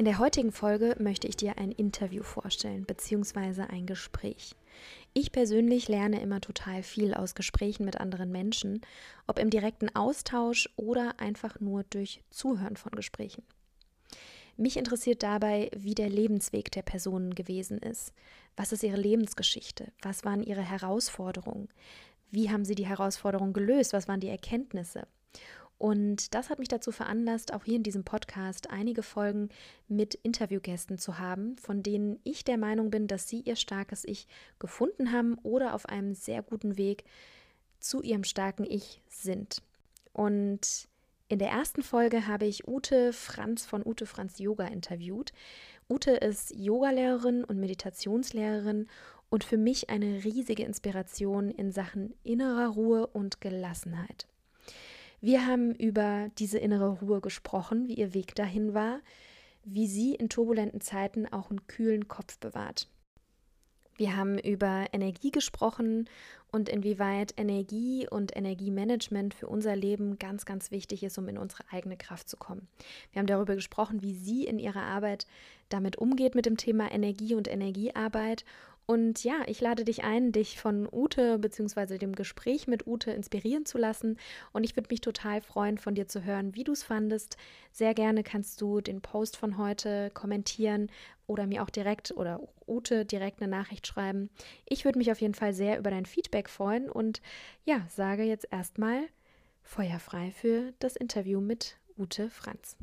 In der heutigen Folge möchte ich dir ein Interview vorstellen, beziehungsweise ein Gespräch. Ich persönlich lerne immer total viel aus Gesprächen mit anderen Menschen, ob im direkten Austausch oder einfach nur durch Zuhören von Gesprächen. Mich interessiert dabei, wie der Lebensweg der Personen gewesen ist. Was ist ihre Lebensgeschichte? Was waren ihre Herausforderungen? Wie haben sie die Herausforderungen gelöst? Was waren die Erkenntnisse? Und das hat mich dazu veranlasst, auch hier in diesem Podcast einige Folgen mit Interviewgästen zu haben, von denen ich der Meinung bin, dass sie ihr starkes Ich gefunden haben oder auf einem sehr guten Weg zu ihrem starken Ich sind. Und in der ersten Folge habe ich Ute Franz von Ute Franz Yoga interviewt. Ute ist Yogalehrerin und Meditationslehrerin und für mich eine riesige Inspiration in Sachen innerer Ruhe und Gelassenheit. Wir haben über diese innere Ruhe gesprochen, wie ihr Weg dahin war, wie sie in turbulenten Zeiten auch einen kühlen Kopf bewahrt. Wir haben über Energie gesprochen und inwieweit Energie und Energiemanagement für unser Leben ganz, ganz wichtig ist, um in unsere eigene Kraft zu kommen. Wir haben darüber gesprochen, wie sie in ihrer Arbeit damit umgeht mit dem Thema Energie und Energiearbeit und ja, ich lade dich ein, dich von Ute bzw. dem Gespräch mit Ute inspirieren zu lassen. Und ich würde mich total freuen, von dir zu hören, wie du es fandest. Sehr gerne kannst du den Post von heute kommentieren oder mir auch direkt oder Ute direkt eine Nachricht schreiben. Ich würde mich auf jeden Fall sehr über dein Feedback freuen und ja, sage jetzt erstmal feuerfrei für das Interview mit Ute Franz.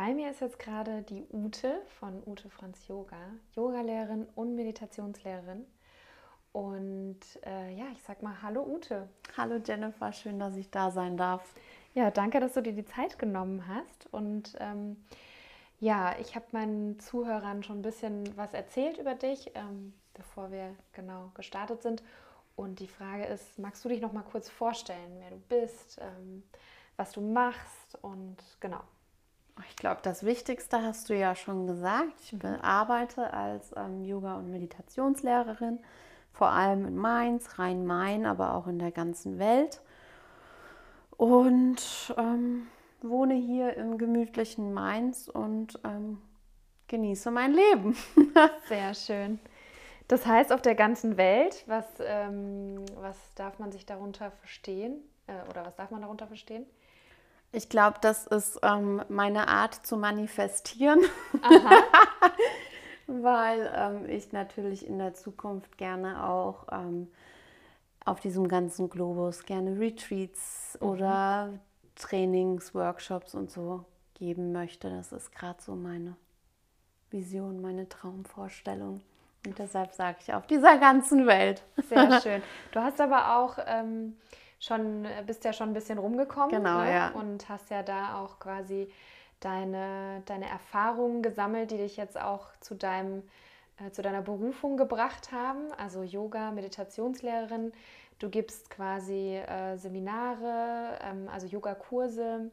Bei mir ist jetzt gerade die Ute von Ute Franz Yoga, Yogalehrerin und Meditationslehrerin. Und äh, ja, ich sag mal Hallo Ute. Hallo Jennifer, schön, dass ich da sein darf. Ja, danke, dass du dir die Zeit genommen hast. Und ähm, ja, ich habe meinen Zuhörern schon ein bisschen was erzählt über dich, ähm, bevor wir genau gestartet sind. Und die Frage ist, magst du dich noch mal kurz vorstellen, wer du bist, ähm, was du machst und genau. Ich glaube, das Wichtigste hast du ja schon gesagt. Ich mhm. arbeite als ähm, Yoga- und Meditationslehrerin, vor allem in Mainz, Rhein-Main, aber auch in der ganzen Welt. Und ähm, wohne hier im gemütlichen Mainz und ähm, genieße mein Leben. Sehr schön. Das heißt, auf der ganzen Welt, was, ähm, was darf man sich darunter verstehen? Äh, oder was darf man darunter verstehen? Ich glaube, das ist ähm, meine Art zu manifestieren, weil ähm, ich natürlich in der Zukunft gerne auch ähm, auf diesem ganzen Globus gerne Retreats mhm. oder Trainings, Workshops und so geben möchte. Das ist gerade so meine Vision, meine Traumvorstellung. Und deshalb sage ich auf dieser ganzen Welt. Sehr schön. Du hast aber auch ähm, schon, äh, bist ja schon ein bisschen rumgekommen. Genau, ne? ja. Und hast ja da auch quasi deine, deine Erfahrungen gesammelt, die dich jetzt auch zu deinem äh, zu deiner Berufung gebracht haben, also Yoga, Meditationslehrerin. Du gibst quasi äh, Seminare, ähm, also Yogakurse,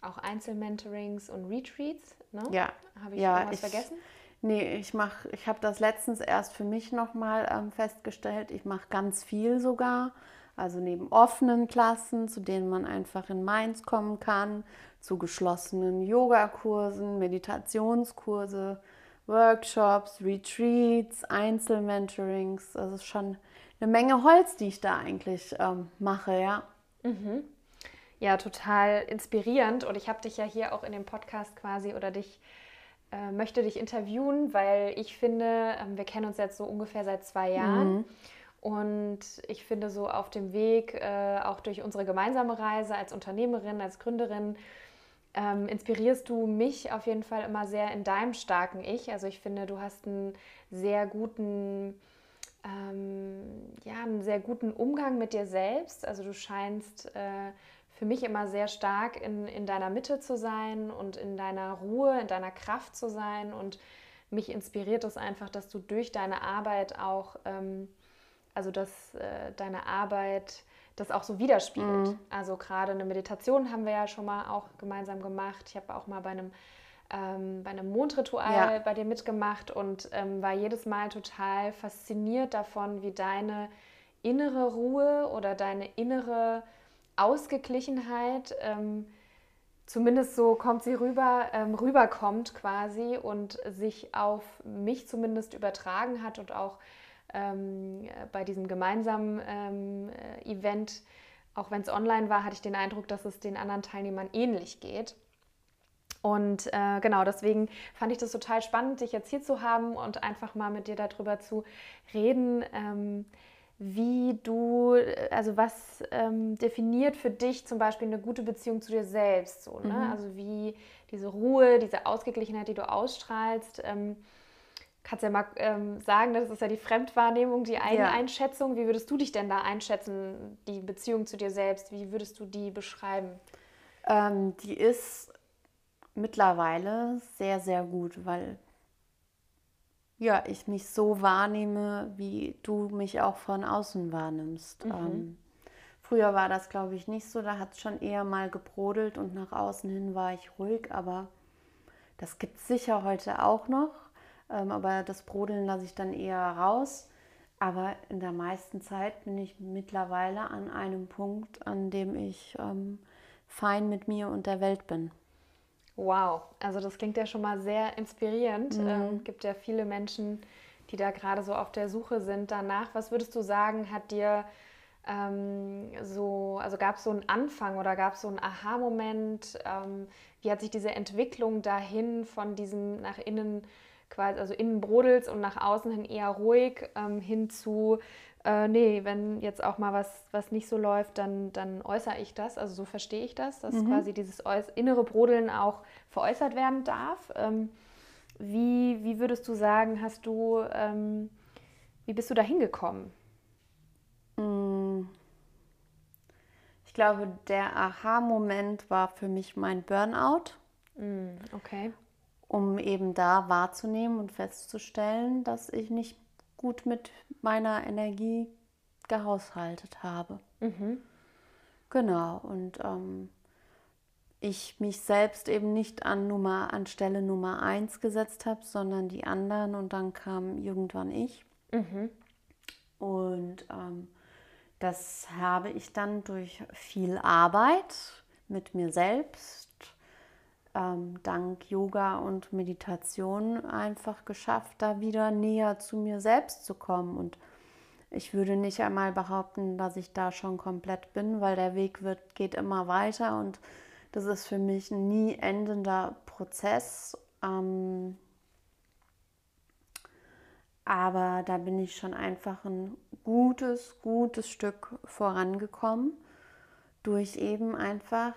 auch Einzelmentorings und Retreats. Ne? Ja. Habe ich ja, irgendwas ich, vergessen? Nee, ich ich habe das letztens erst für mich nochmal ähm, festgestellt. Ich mache ganz viel sogar. Also neben offenen Klassen, zu denen man einfach in Mainz kommen kann, zu geschlossenen Yogakursen, Meditationskurse, Workshops, Retreats, Einzelmentorings. Also es ist schon eine Menge Holz, die ich da eigentlich ähm, mache, ja. Mhm. Ja, total inspirierend. Und ich habe dich ja hier auch in dem Podcast quasi oder dich äh, möchte dich interviewen, weil ich finde, äh, wir kennen uns jetzt so ungefähr seit zwei Jahren. Mhm. Und ich finde so auf dem Weg, äh, auch durch unsere gemeinsame Reise als Unternehmerin, als Gründerin, ähm, inspirierst du mich auf jeden Fall immer sehr in deinem starken Ich. Also ich finde, du hast einen sehr guten, ähm, ja, einen sehr guten Umgang mit dir selbst. Also du scheinst äh, für mich immer sehr stark in, in deiner Mitte zu sein und in deiner Ruhe, in deiner Kraft zu sein. Und mich inspiriert es einfach, dass du durch deine Arbeit auch, ähm, also dass äh, deine Arbeit das auch so widerspiegelt. Mhm. Also gerade eine Meditation haben wir ja schon mal auch gemeinsam gemacht. Ich habe auch mal bei einem ähm, bei einem Mondritual ja. bei dir mitgemacht und ähm, war jedes Mal total fasziniert davon, wie deine innere Ruhe oder deine innere Ausgeglichenheit, ähm, zumindest so kommt sie rüber, ähm, rüberkommt quasi und sich auf mich zumindest übertragen hat und auch ähm, bei diesem gemeinsamen ähm, äh, Event, auch wenn es online war, hatte ich den Eindruck, dass es den anderen Teilnehmern ähnlich geht. Und äh, genau, deswegen fand ich das total spannend, dich jetzt hier zu haben und einfach mal mit dir darüber zu reden, ähm, wie du, also was ähm, definiert für dich zum Beispiel eine gute Beziehung zu dir selbst, so, ne? Mhm. Also wie diese Ruhe, diese Ausgeglichenheit, die du ausstrahlst. Ähm, kannst ja mal ähm, sagen, das ist ja die Fremdwahrnehmung, die Eigeneinschätzung. Ja. Wie würdest du dich denn da einschätzen, die Beziehung zu dir selbst? Wie würdest du die beschreiben? Ähm, die ist mittlerweile sehr, sehr gut, weil ja, ich mich so wahrnehme, wie du mich auch von außen wahrnimmst. Mhm. Ähm, früher war das, glaube ich, nicht so. Da hat es schon eher mal gebrodelt und nach außen hin war ich ruhig. Aber das gibt es sicher heute auch noch. Ähm, aber das Brodeln lasse ich dann eher raus. Aber in der meisten Zeit bin ich mittlerweile an einem Punkt, an dem ich ähm, fein mit mir und der Welt bin. Wow, also das klingt ja schon mal sehr inspirierend. Mhm. Ähm, gibt ja viele Menschen, die da gerade so auf der Suche sind danach. Was würdest du sagen, hat dir ähm, so, also gab es so einen Anfang oder gab es so einen Aha-Moment? Ähm, wie hat sich diese Entwicklung dahin von diesem nach innen quasi, also innen brodels und nach außen hin eher ruhig ähm, hin zu äh, nee, wenn jetzt auch mal was, was nicht so läuft, dann, dann äußere ich das. Also so verstehe ich das, dass mhm. quasi dieses innere Brodeln auch veräußert werden darf. Ähm, wie, wie würdest du sagen, hast du, ähm, wie bist du da hingekommen? Mm. Ich glaube, der Aha-Moment war für mich mein Burnout. Mm, okay. Um eben da wahrzunehmen und festzustellen, dass ich nicht gut mit meiner Energie gehaushaltet habe. Mhm. Genau, und ähm, ich mich selbst eben nicht an Nummer, an Stelle Nummer eins gesetzt habe, sondern die anderen und dann kam irgendwann ich. Mhm. Und ähm, das habe ich dann durch viel Arbeit mit mir selbst, ähm, dank Yoga und Meditation einfach geschafft, da wieder näher zu mir selbst zu kommen. Und ich würde nicht einmal behaupten, dass ich da schon komplett bin, weil der Weg wird, geht immer weiter und das ist für mich ein nie endender Prozess. Ähm, aber da bin ich schon einfach ein gutes, gutes Stück vorangekommen durch eben einfach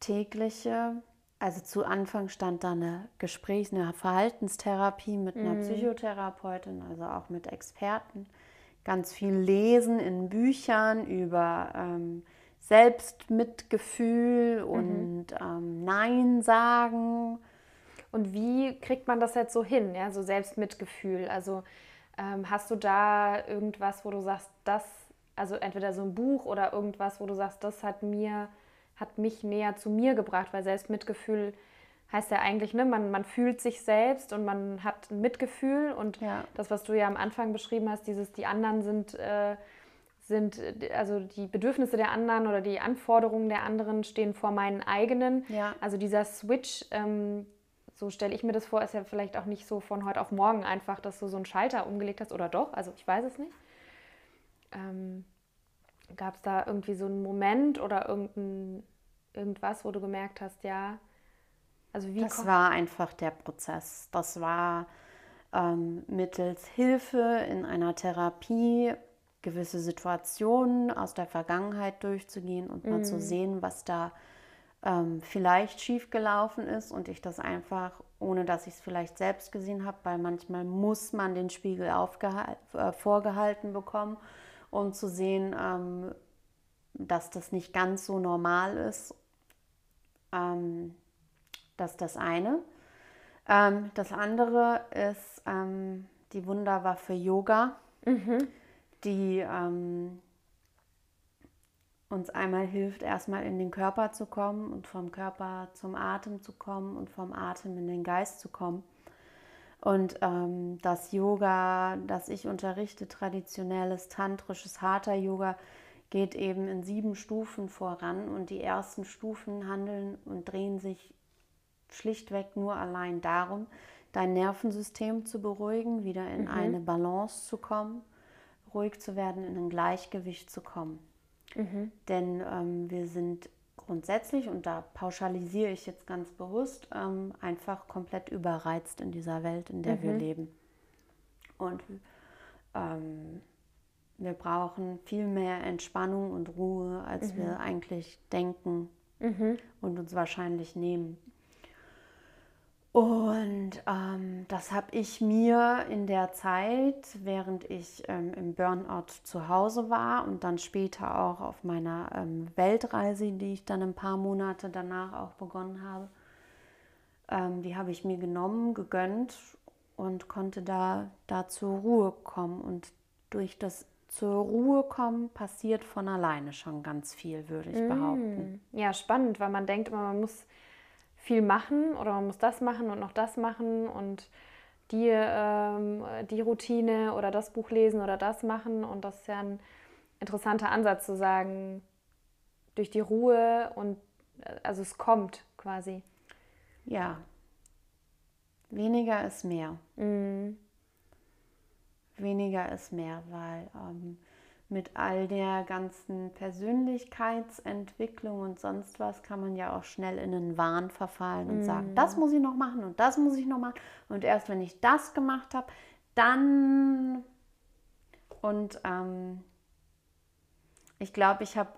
tägliche, also zu Anfang stand da eine Gesprächs-, eine Verhaltenstherapie mit einer mhm. Psychotherapeutin, also auch mit Experten. Ganz viel lesen in Büchern über ähm, Selbstmitgefühl mhm. und ähm, Nein sagen. Und wie kriegt man das jetzt so hin, ja, so Selbstmitgefühl? Also ähm, hast du da irgendwas, wo du sagst, das, also entweder so ein Buch oder irgendwas, wo du sagst, das hat mir hat mich näher zu mir gebracht, weil Selbstmitgefühl heißt ja eigentlich, ne, man, man fühlt sich selbst und man hat ein Mitgefühl und ja. das, was du ja am Anfang beschrieben hast, dieses, die anderen sind, äh, sind, also die Bedürfnisse der anderen oder die Anforderungen der anderen stehen vor meinen eigenen. Ja. Also dieser Switch, ähm, so stelle ich mir das vor, ist ja vielleicht auch nicht so von heute auf morgen einfach, dass du so einen Schalter umgelegt hast oder doch, also ich weiß es nicht. Ähm, Gab es da irgendwie so einen Moment oder irgendein, irgendwas, wo du gemerkt hast, ja, also wie. Das war einfach der Prozess. Das war ähm, mittels Hilfe in einer Therapie gewisse Situationen aus der Vergangenheit durchzugehen und mal zu mhm. sehen, was da ähm, vielleicht schiefgelaufen ist und ich das einfach, ohne dass ich es vielleicht selbst gesehen habe, weil manchmal muss man den Spiegel äh, vorgehalten bekommen um zu sehen, ähm, dass das nicht ganz so normal ist. Ähm, das ist das eine. Ähm, das andere ist ähm, die Wunderwaffe Yoga, mhm. die ähm, uns einmal hilft, erstmal in den Körper zu kommen und vom Körper zum Atem zu kommen und vom Atem in den Geist zu kommen. Und ähm, das Yoga, das ich unterrichte, traditionelles, tantrisches, harter Yoga, geht eben in sieben Stufen voran. Und die ersten Stufen handeln und drehen sich schlichtweg nur allein darum, dein Nervensystem zu beruhigen, wieder in mhm. eine Balance zu kommen, ruhig zu werden, in ein Gleichgewicht zu kommen. Mhm. Denn ähm, wir sind grundsätzlich, und da pauschalisiere ich jetzt ganz bewusst, ähm, einfach komplett überreizt in dieser Welt, in der mhm. wir leben. Und ähm, wir brauchen viel mehr Entspannung und Ruhe, als mhm. wir eigentlich denken mhm. und uns wahrscheinlich nehmen. Und ähm, das habe ich mir in der Zeit, während ich ähm, im Burnout zu Hause war und dann später auch auf meiner ähm, Weltreise, die ich dann ein paar Monate danach auch begonnen habe, ähm, die habe ich mir genommen, gegönnt und konnte da, da zur Ruhe kommen. Und durch das zur Ruhe kommen passiert von alleine schon ganz viel, würde ich mm. behaupten. Ja, spannend, weil man denkt immer, man muss viel machen oder man muss das machen und noch das machen und die, ähm, die Routine oder das Buch lesen oder das machen. Und das ist ja ein interessanter Ansatz zu sagen, durch die Ruhe und äh, also es kommt quasi. Ja. Weniger ist mehr. Mhm. Weniger ist mehr, weil ähm, mit all der ganzen Persönlichkeitsentwicklung und sonst was kann man ja auch schnell in einen Wahn verfallen und mm. sagen, das muss ich noch machen und das muss ich noch machen. Und erst wenn ich das gemacht habe, dann und ähm, ich glaube, ich habe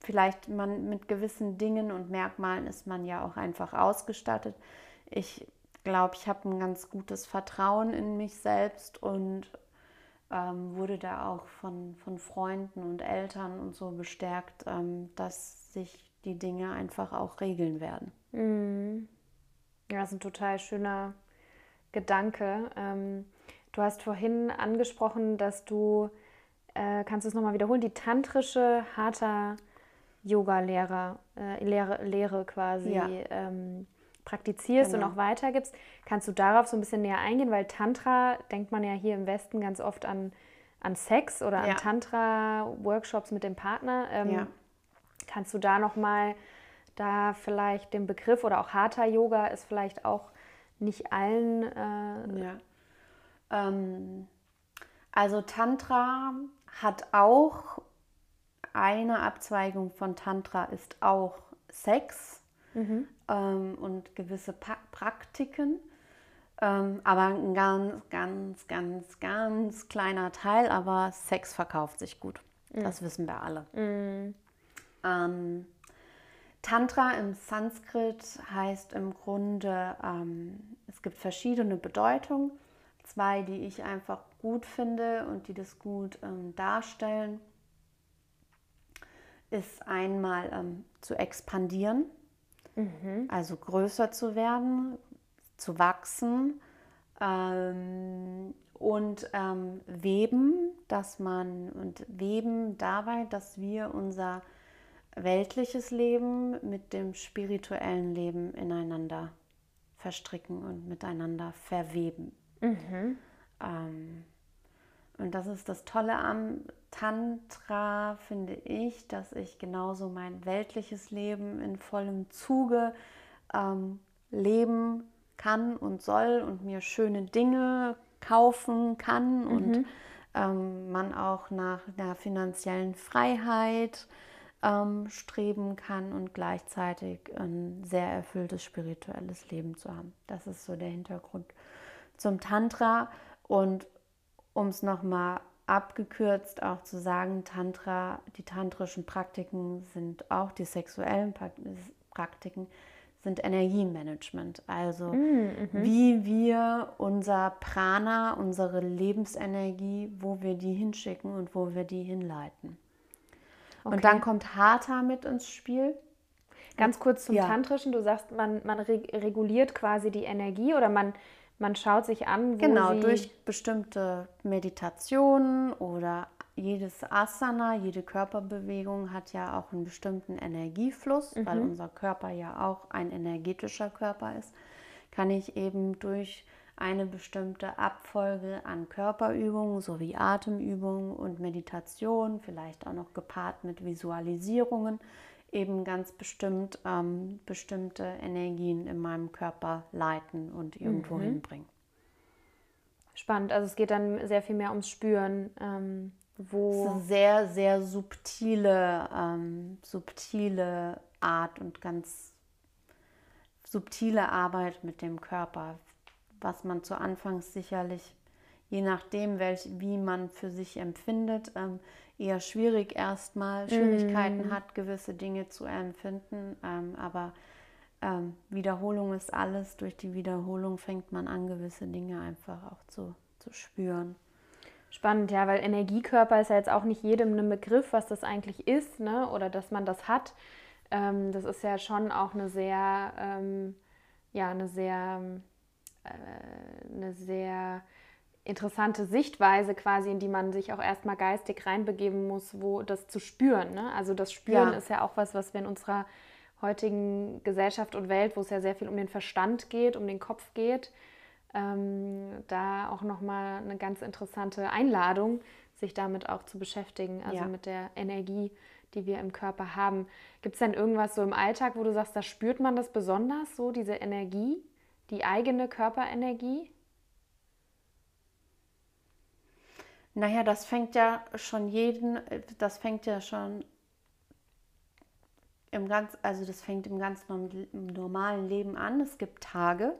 vielleicht man mit gewissen Dingen und Merkmalen ist man ja auch einfach ausgestattet. Ich glaube, ich habe ein ganz gutes Vertrauen in mich selbst und ähm, wurde da auch von, von Freunden und Eltern und so bestärkt, ähm, dass sich die Dinge einfach auch regeln werden. Mhm. Ja, das ist ein total schöner Gedanke. Ähm, du hast vorhin angesprochen, dass du, äh, kannst du es nochmal wiederholen, die tantrische Hatha Yoga-Lehre äh, Lehre, Lehre quasi ja. ähm, praktizierst genau. und auch weitergibst. Kannst du darauf so ein bisschen näher eingehen? Weil Tantra denkt man ja hier im Westen ganz oft an, an Sex oder ja. an Tantra-Workshops mit dem Partner. Ähm, ja. Kannst du da nochmal da vielleicht den Begriff oder auch Hatha Yoga ist vielleicht auch nicht allen. Äh, ja. Ähm, also Tantra hat auch eine Abzweigung von Tantra ist auch Sex mhm. Ähm, und gewisse pa Praktiken. Ähm, aber ein ganz, ganz, ganz, ganz kleiner Teil. Aber Sex verkauft sich gut. Mhm. Das wissen wir alle. Mhm. Ähm, Tantra im Sanskrit heißt im Grunde, ähm, es gibt verschiedene Bedeutungen. Zwei, die ich einfach gut finde und die das gut ähm, darstellen, ist einmal ähm, zu expandieren. Mhm. Also größer zu werden, zu wachsen ähm, und ähm, weben, dass man und weben dabei, dass wir unser weltliches Leben mit dem spirituellen Leben ineinander verstricken und miteinander verweben. Mhm. Ähm, und das ist das Tolle am Tantra, finde ich, dass ich genauso mein weltliches Leben in vollem Zuge ähm, leben kann und soll und mir schöne Dinge kaufen kann mhm. und ähm, man auch nach einer finanziellen Freiheit ähm, streben kann und gleichzeitig ein sehr erfülltes spirituelles Leben zu haben. Das ist so der Hintergrund zum Tantra und um es nochmal abgekürzt auch zu sagen, Tantra, die tantrischen Praktiken sind auch die sexuellen Praktiken, sind Energiemanagement. Also mm, mhm. wie wir unser Prana, unsere Lebensenergie, wo wir die hinschicken und wo wir die hinleiten. Okay. Und dann kommt Hatha mit ins Spiel. Ganz kurz zum ja. Tantrischen. Du sagst, man, man reguliert quasi die Energie oder man, man schaut sich an, wo Genau, durch bestimmte Meditationen oder jedes Asana, jede Körperbewegung hat ja auch einen bestimmten Energiefluss, mhm. weil unser Körper ja auch ein energetischer Körper ist, kann ich eben durch eine bestimmte Abfolge an Körperübungen sowie Atemübungen und Meditation, vielleicht auch noch gepaart mit Visualisierungen, eben ganz bestimmt ähm, bestimmte Energien in meinem Körper leiten und irgendwo mhm. hinbringen. Spannend, also es geht dann sehr viel mehr ums Spüren. Ähm, wo sehr, sehr subtile, ähm, subtile Art und ganz subtile Arbeit mit dem Körper, was man zu Anfangs sicherlich, je nachdem, welch, wie man für sich empfindet, ähm, eher schwierig erstmal Schwierigkeiten mm. hat, gewisse Dinge zu empfinden. Ähm, aber ähm, Wiederholung ist alles. Durch die Wiederholung fängt man an, gewisse Dinge einfach auch zu, zu spüren. Spannend, ja, weil Energiekörper ist ja jetzt auch nicht jedem ein Begriff, was das eigentlich ist, ne? oder dass man das hat. Ähm, das ist ja schon auch eine sehr, ähm, ja, eine sehr, äh, eine sehr interessante Sichtweise quasi, in die man sich auch erstmal geistig reinbegeben muss, wo das zu spüren. Ne? Also das Spüren ja. ist ja auch was, was wir in unserer heutigen Gesellschaft und Welt, wo es ja sehr viel um den Verstand geht, um den Kopf geht, ähm, da auch nochmal eine ganz interessante Einladung, sich damit auch zu beschäftigen, also ja. mit der Energie, die wir im Körper haben. Gibt es denn irgendwas so im Alltag, wo du sagst, da spürt man das besonders, so diese Energie, die eigene Körperenergie? Naja, das fängt ja schon jeden, das fängt ja schon im ganz, also das fängt im ganz normalen Leben an. Es gibt Tage,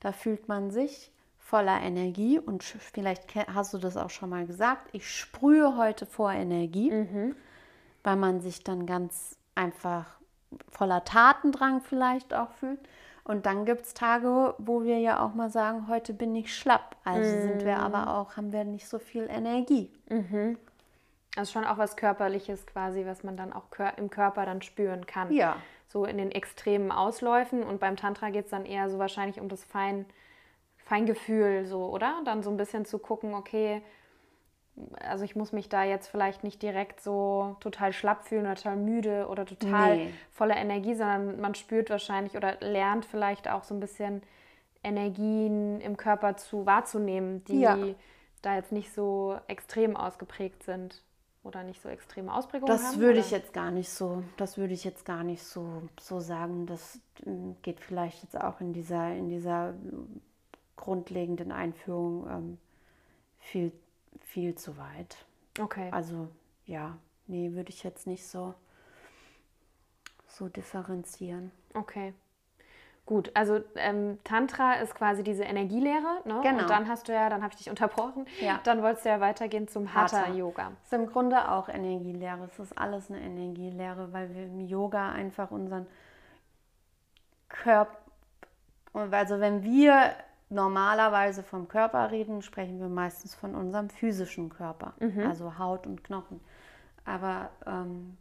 da fühlt man sich voller Energie und vielleicht hast du das auch schon mal gesagt. Ich sprühe heute vor Energie, mhm. weil man sich dann ganz einfach voller Tatendrang vielleicht auch fühlt. Und dann gibt es Tage, wo wir ja auch mal sagen, heute bin ich schlapp. Also mhm. sind wir aber auch, haben wir nicht so viel Energie. Mhm. Also schon auch was Körperliches quasi, was man dann auch im Körper dann spüren kann. Ja. So in den extremen Ausläufen. Und beim Tantra geht es dann eher so wahrscheinlich um das Fein, Feingefühl, so, oder? Dann so ein bisschen zu gucken, okay, also ich muss mich da jetzt vielleicht nicht direkt so total schlapp fühlen oder total müde oder total nee. voller Energie, sondern man spürt wahrscheinlich oder lernt vielleicht auch so ein bisschen Energien im Körper zu wahrzunehmen, die ja. da jetzt nicht so extrem ausgeprägt sind oder nicht so extreme Ausprägungen das haben. Das würde ich jetzt gar nicht so, das würde ich jetzt gar nicht so, so sagen. Das ähm, geht vielleicht jetzt auch in dieser, in dieser grundlegenden Einführung ähm, viel viel zu weit. Okay. Also ja, nee, würde ich jetzt nicht so, so differenzieren. Okay. Gut, also ähm, Tantra ist quasi diese Energielehre, ne? Genau. Und dann hast du ja, dann habe ich dich unterbrochen, ja. dann wolltest du ja weitergehen zum Hatha-Yoga. Hatha. Ist im Grunde auch Energielehre. Es ist alles eine Energielehre, weil wir im Yoga einfach unseren Körper, also wenn wir normalerweise vom Körper reden, sprechen wir meistens von unserem physischen Körper, mhm. also Haut und Knochen. Aber ähm,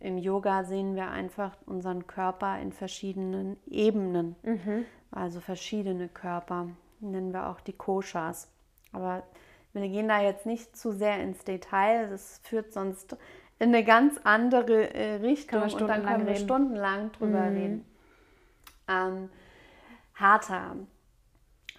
im Yoga sehen wir einfach unseren Körper in verschiedenen Ebenen, mhm. also verschiedene Körper, nennen wir auch die Koshas. Aber wir gehen da jetzt nicht zu sehr ins Detail, das führt sonst in eine ganz andere äh, Richtung und dann können wir stundenlang drüber mhm. reden. Ähm, Hatha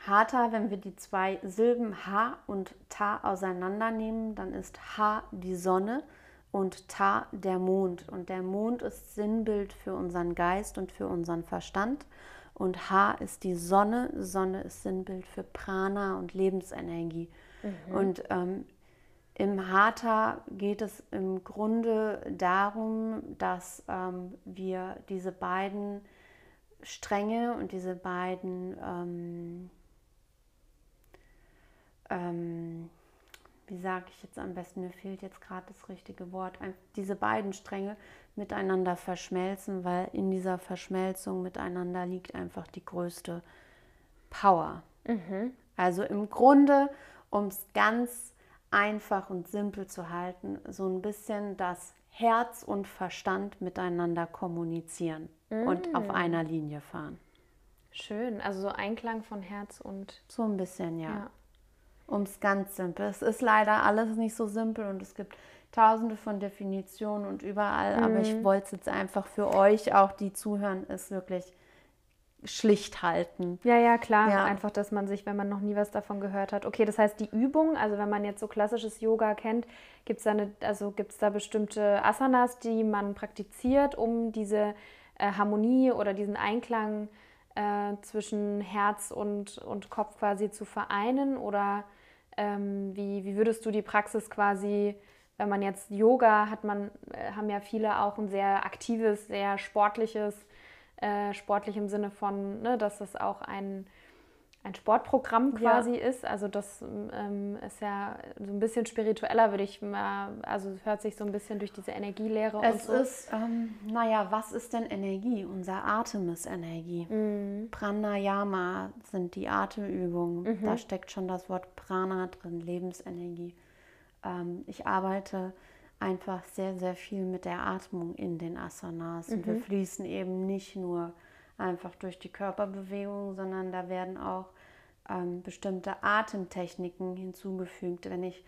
Hatha, wenn wir die zwei Silben Ha und Ta auseinandernehmen, dann ist Ha die Sonne und Ta der Mond. Und der Mond ist Sinnbild für unseren Geist und für unseren Verstand. Und Ha ist die Sonne. Sonne ist Sinnbild für Prana und Lebensenergie. Mhm. Und ähm, im Hatha geht es im Grunde darum, dass ähm, wir diese beiden Stränge und diese beiden ähm, ähm, wie sage ich jetzt am besten, mir fehlt jetzt gerade das richtige Wort, diese beiden Stränge miteinander verschmelzen, weil in dieser Verschmelzung miteinander liegt einfach die größte Power. Mhm. Also im Grunde, um es ganz einfach und simpel zu halten, so ein bisschen das Herz und Verstand miteinander kommunizieren mm. und auf mm. einer Linie fahren. Schön, also so Einklang von Herz und. So ein bisschen, ja. ja. Um es ganz simpel. Es ist leider alles nicht so simpel und es gibt tausende von Definitionen und überall, mm. aber ich mhm. wollte es jetzt einfach für euch, auch die zuhören, es wirklich schlicht halten. Ja, ja, klar. Ja. Einfach, dass man sich, wenn man noch nie was davon gehört hat. Okay, das heißt, die Übung, also wenn man jetzt so klassisches Yoga kennt, gibt es da, also da bestimmte Asanas, die man praktiziert, um diese äh, Harmonie oder diesen Einklang äh, zwischen Herz und, und Kopf quasi zu vereinen? Oder ähm, wie, wie würdest du die Praxis quasi wenn man jetzt Yoga hat, man äh, haben ja viele auch ein sehr aktives, sehr sportliches äh, sportlich im Sinne von, ne, dass es auch ein, ein Sportprogramm quasi ja. ist. Also das ähm, ist ja so ein bisschen spiritueller, würde ich mal, also hört sich so ein bisschen durch diese Energielehre es und so. Es ist, ähm, naja, was ist denn Energie? Unser Atem ist Energie. Mhm. Pranayama sind die Atemübungen. Mhm. Da steckt schon das Wort Prana drin, Lebensenergie. Ähm, ich arbeite einfach sehr, sehr viel mit der Atmung in den Asanas. Mhm. Und wir mhm. fließen eben nicht nur einfach durch die Körperbewegung, sondern da werden auch ähm, bestimmte Atemtechniken hinzugefügt. Wenn ich,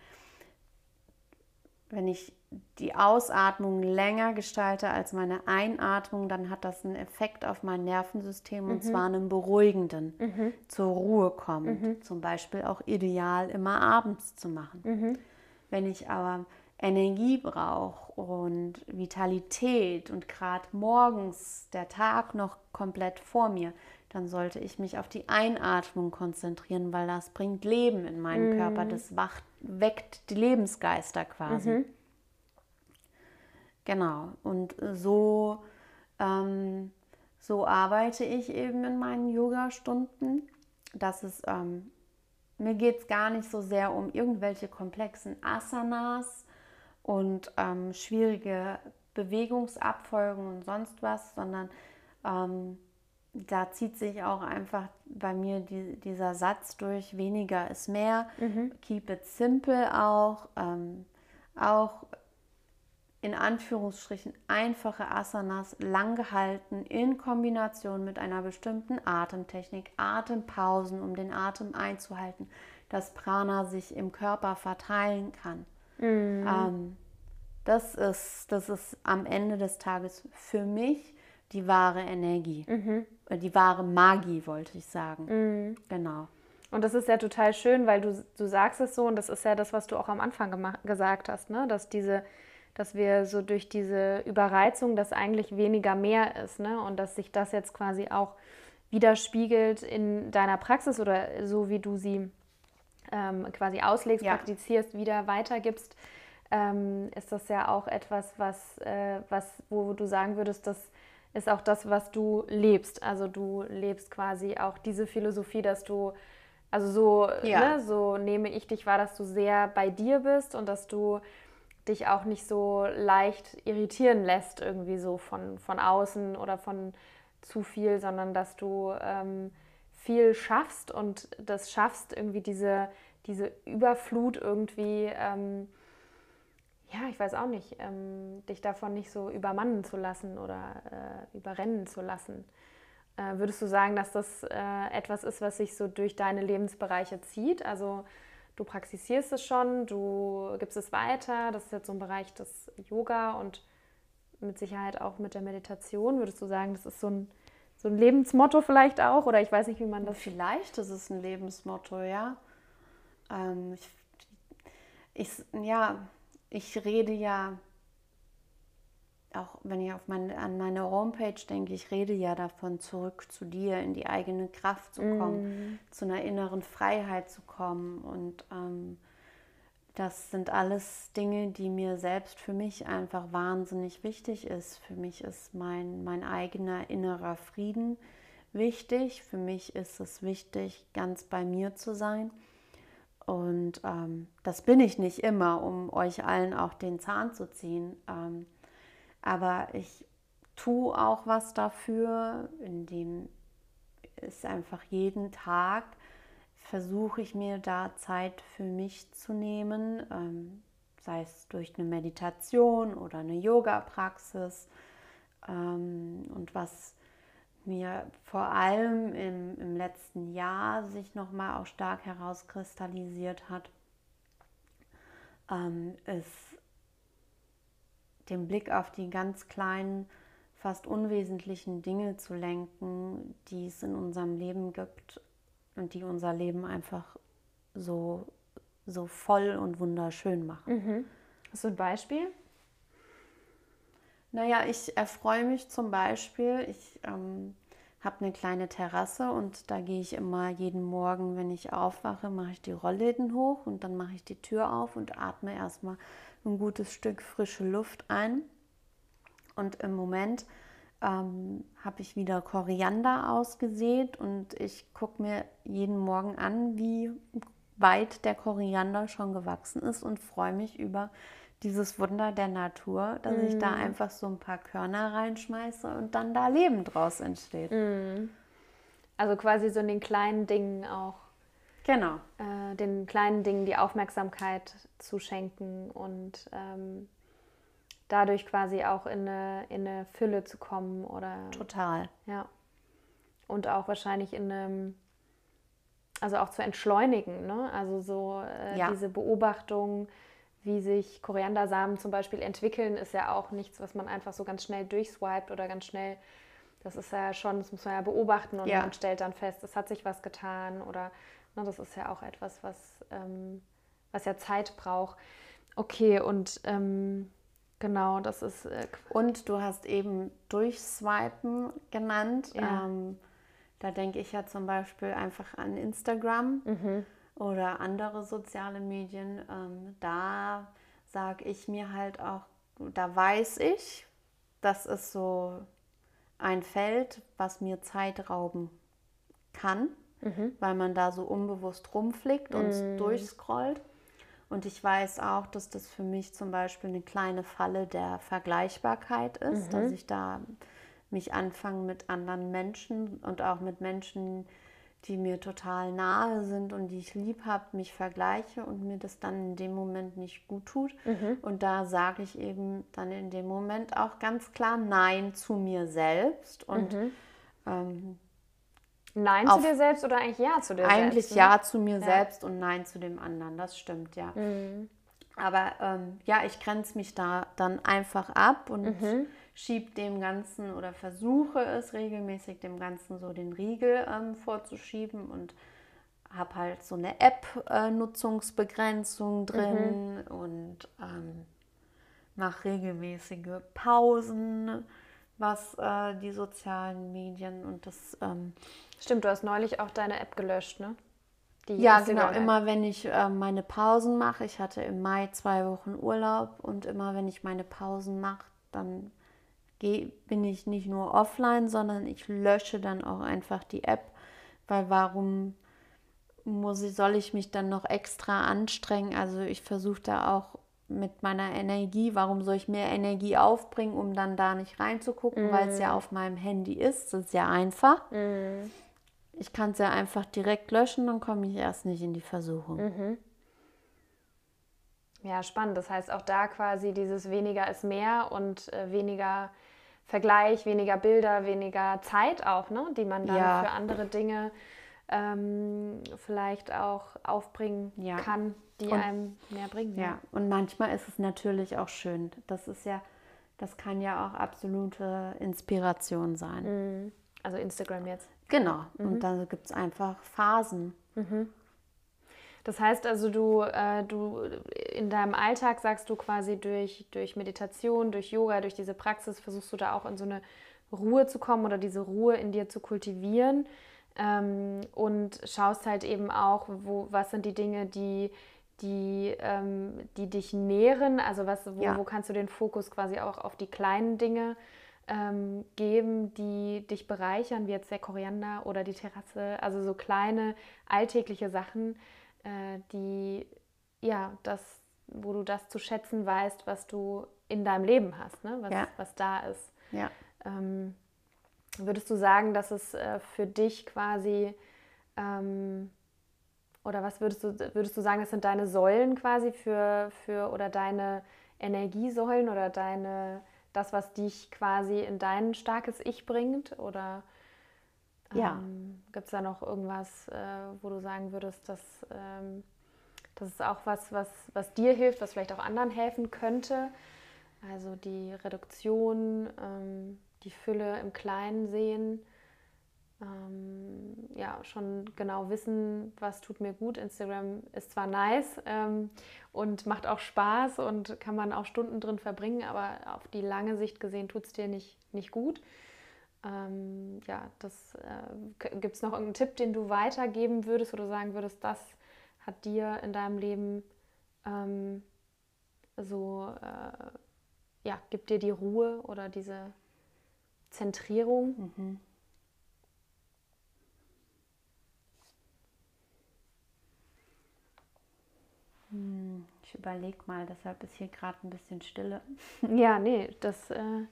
wenn ich die Ausatmung länger gestalte als meine Einatmung, dann hat das einen Effekt auf mein Nervensystem mhm. und zwar einen beruhigenden, mhm. zur Ruhe kommt. Mhm. Zum Beispiel auch ideal immer abends zu machen. Mhm. Wenn ich aber Energie brauche und Vitalität und gerade morgens der Tag noch komplett vor mir, dann sollte ich mich auf die Einatmung konzentrieren, weil das bringt Leben in meinen mhm. Körper, das wacht, weckt die Lebensgeister quasi. Mhm. Genau, und so, ähm, so arbeite ich eben in meinen Yoga-Stunden. Das ist, ähm, mir geht es gar nicht so sehr um irgendwelche komplexen Asanas, und ähm, schwierige Bewegungsabfolgen und sonst was, sondern ähm, da zieht sich auch einfach bei mir die, dieser Satz durch, weniger ist mehr, mhm. keep it simple auch, ähm, auch in Anführungsstrichen einfache Asanas lang gehalten in Kombination mit einer bestimmten Atemtechnik, Atempausen, um den Atem einzuhalten, dass Prana sich im Körper verteilen kann. Mhm. Ähm, das, ist, das ist am Ende des Tages für mich die wahre Energie. Mhm. Äh, die wahre Magie, wollte ich sagen. Mhm. Genau. Und das ist ja total schön, weil du, du sagst es so und das ist ja das, was du auch am Anfang gesagt hast, ne? dass diese dass wir so durch diese Überreizung, dass eigentlich weniger mehr ist ne? und dass sich das jetzt quasi auch widerspiegelt in deiner Praxis oder so wie du sie ähm, quasi auslegst, ja. praktizierst, wieder weitergibst, ähm, ist das ja auch etwas, was, äh, was, wo du sagen würdest, das ist auch das, was du lebst. Also du lebst quasi auch diese Philosophie, dass du, also so, ja. ne, so nehme ich dich wahr, dass du sehr bei dir bist und dass du dich auch nicht so leicht irritieren lässt, irgendwie so von, von außen oder von zu viel, sondern dass du ähm, viel schaffst und das schaffst, irgendwie diese, diese Überflut irgendwie ähm, ja, ich weiß auch nicht, ähm, dich davon nicht so übermannen zu lassen oder äh, überrennen zu lassen. Äh, würdest du sagen, dass das äh, etwas ist, was sich so durch deine Lebensbereiche zieht? Also du praktizierst es schon, du gibst es weiter, das ist jetzt so ein Bereich des Yoga und mit Sicherheit auch mit der Meditation. Würdest du sagen, das ist so ein, so ein Lebensmotto vielleicht auch? Oder ich weiß nicht, wie man das. Vielleicht ist es ein Lebensmotto, ja. Ähm, ich, ich, ja, ich rede ja, auch wenn ich auf meine, an meine Homepage denke, ich rede ja davon, zurück zu dir, in die eigene Kraft zu kommen, mm. zu einer inneren Freiheit zu kommen. Und ähm, das sind alles Dinge, die mir selbst für mich einfach wahnsinnig wichtig ist. Für mich ist mein, mein eigener innerer Frieden wichtig. Für mich ist es wichtig, ganz bei mir zu sein. Und ähm, das bin ich nicht immer, um euch allen auch den Zahn zu ziehen. Ähm, aber ich tue auch was dafür, indem es einfach jeden Tag versuche ich mir da Zeit für mich zu nehmen. Ähm, sei es durch eine Meditation oder eine Yoga-Praxis. Ähm, und was mir vor allem im, im letzten Jahr sich nochmal auch stark herauskristallisiert hat, ähm, ist den Blick auf die ganz kleinen, fast unwesentlichen Dinge zu lenken, die es in unserem Leben gibt und die unser Leben einfach so, so voll und wunderschön machen. Mhm. Hast du ein Beispiel? Naja, ich erfreue mich zum Beispiel, ich ähm, habe eine kleine Terrasse und da gehe ich immer jeden Morgen, wenn ich aufwache, mache ich die Rollläden hoch und dann mache ich die Tür auf und atme erstmal ein gutes Stück frische Luft ein. Und im Moment ähm, habe ich wieder Koriander ausgesät und ich gucke mir jeden Morgen an, wie weit der Koriander schon gewachsen ist und freue mich über dieses Wunder der Natur, dass mm. ich da mhm. einfach so ein paar Körner reinschmeiße und dann da Leben draus entsteht. Mm. Also quasi so in den kleinen Dingen auch. Genau. Äh, den kleinen Dingen die Aufmerksamkeit zu schenken und ähm, dadurch quasi auch in eine, in eine Fülle zu kommen oder. Total. Ja. Und auch wahrscheinlich in einem also auch zu entschleunigen, ne? Also so äh, ja. diese Beobachtung, wie sich Koriandersamen zum Beispiel entwickeln, ist ja auch nichts, was man einfach so ganz schnell durchswiped oder ganz schnell. Das ist ja schon, das muss man ja beobachten und ja. man stellt dann fest, es hat sich was getan oder ne, das ist ja auch etwas, was, ähm, was ja Zeit braucht. Okay, und ähm, genau, das ist. Äh, und du hast eben Durchswipen genannt. Ja. Ähm, da denke ich ja zum Beispiel einfach an Instagram. Mhm oder andere soziale Medien, ähm, da sage ich mir halt auch, da weiß ich, das ist so ein Feld, was mir Zeit rauben kann, mhm. weil man da so unbewusst rumflickt und mhm. durchscrollt. Und ich weiß auch, dass das für mich zum Beispiel eine kleine Falle der Vergleichbarkeit ist, mhm. dass ich da mich anfange mit anderen Menschen und auch mit Menschen, die mir total nahe sind und die ich lieb habe, mich vergleiche und mir das dann in dem Moment nicht gut tut. Mhm. Und da sage ich eben dann in dem Moment auch ganz klar Nein zu mir selbst. Und mhm. ähm, Nein zu dir selbst oder eigentlich Ja zu dir eigentlich selbst? Eigentlich ne? Ja zu mir ja. selbst und Nein zu dem anderen, das stimmt, ja. Mhm. Aber ähm, ja, ich grenze mich da dann einfach ab und mhm schiebe dem Ganzen oder versuche es regelmäßig dem Ganzen so den Riegel ähm, vorzuschieben und habe halt so eine App-Nutzungsbegrenzung drin mhm. und ähm, mache regelmäßige Pausen, was äh, die sozialen Medien und das. Ähm, Stimmt, du hast neulich auch deine App gelöscht, ne? Die ja, genau. Immer wenn ich äh, meine Pausen mache, ich hatte im Mai zwei Wochen Urlaub und immer wenn ich meine Pausen mache, dann bin ich nicht nur offline, sondern ich lösche dann auch einfach die App, weil warum muss ich, soll ich mich dann noch extra anstrengen? Also ich versuche da auch mit meiner Energie, warum soll ich mehr Energie aufbringen, um dann da nicht reinzugucken, mm. weil es ja auf meinem Handy ist. Das ist ja einfach. Mm. Ich kann es ja einfach direkt löschen, dann komme ich erst nicht in die Versuchung. Mhm. Ja, spannend. Das heißt auch da quasi dieses weniger ist mehr und äh, weniger Vergleich, weniger Bilder, weniger Zeit auch, ne? die man dann ja. für andere Dinge ähm, vielleicht auch aufbringen ja. kann, die und, einem mehr bringen. Ja. ja, und manchmal ist es natürlich auch schön. Das ist ja, das kann ja auch absolute Inspiration sein. Mhm. Also Instagram jetzt. Genau. Mhm. Und da gibt es einfach Phasen. Mhm. Das heißt also, du, äh, du in deinem Alltag sagst du quasi durch, durch Meditation, durch Yoga, durch diese Praxis, versuchst du da auch in so eine Ruhe zu kommen oder diese Ruhe in dir zu kultivieren ähm, und schaust halt eben auch, wo, was sind die Dinge, die, die, ähm, die dich nähren, also was, wo, ja. wo kannst du den Fokus quasi auch auf die kleinen Dinge ähm, geben, die dich bereichern, wie jetzt der Koriander oder die Terrasse, also so kleine alltägliche Sachen, äh, die, ja, das, wo du das zu schätzen weißt, was du in deinem Leben hast, ne? was, ja. was da ist. Ja. Ähm, würdest du sagen, dass es äh, für dich quasi, ähm, oder was würdest du, würdest du sagen, das sind deine Säulen quasi für, für oder deine Energiesäulen oder deine, das, was dich quasi in dein starkes Ich bringt? Oder ja. Gibt es da noch irgendwas, äh, wo du sagen würdest, dass ähm, das ist auch was, was, was dir hilft, was vielleicht auch anderen helfen könnte? Also die Reduktion, ähm, die Fülle im Kleinen sehen ähm, ja, schon genau wissen, was tut mir gut. Instagram ist zwar nice ähm, und macht auch Spaß und kann man auch Stunden drin verbringen, aber auf die lange Sicht gesehen tut es dir nicht, nicht gut. Ähm, ja, das äh, gibt es noch irgendeinen Tipp, den du weitergeben würdest oder sagen würdest, das hat dir in deinem Leben ähm, so, äh, ja, gibt dir die Ruhe oder diese Zentrierung? Mhm. Hm, ich überlege mal, deshalb ist hier gerade ein bisschen Stille. Ja, nee, das. Äh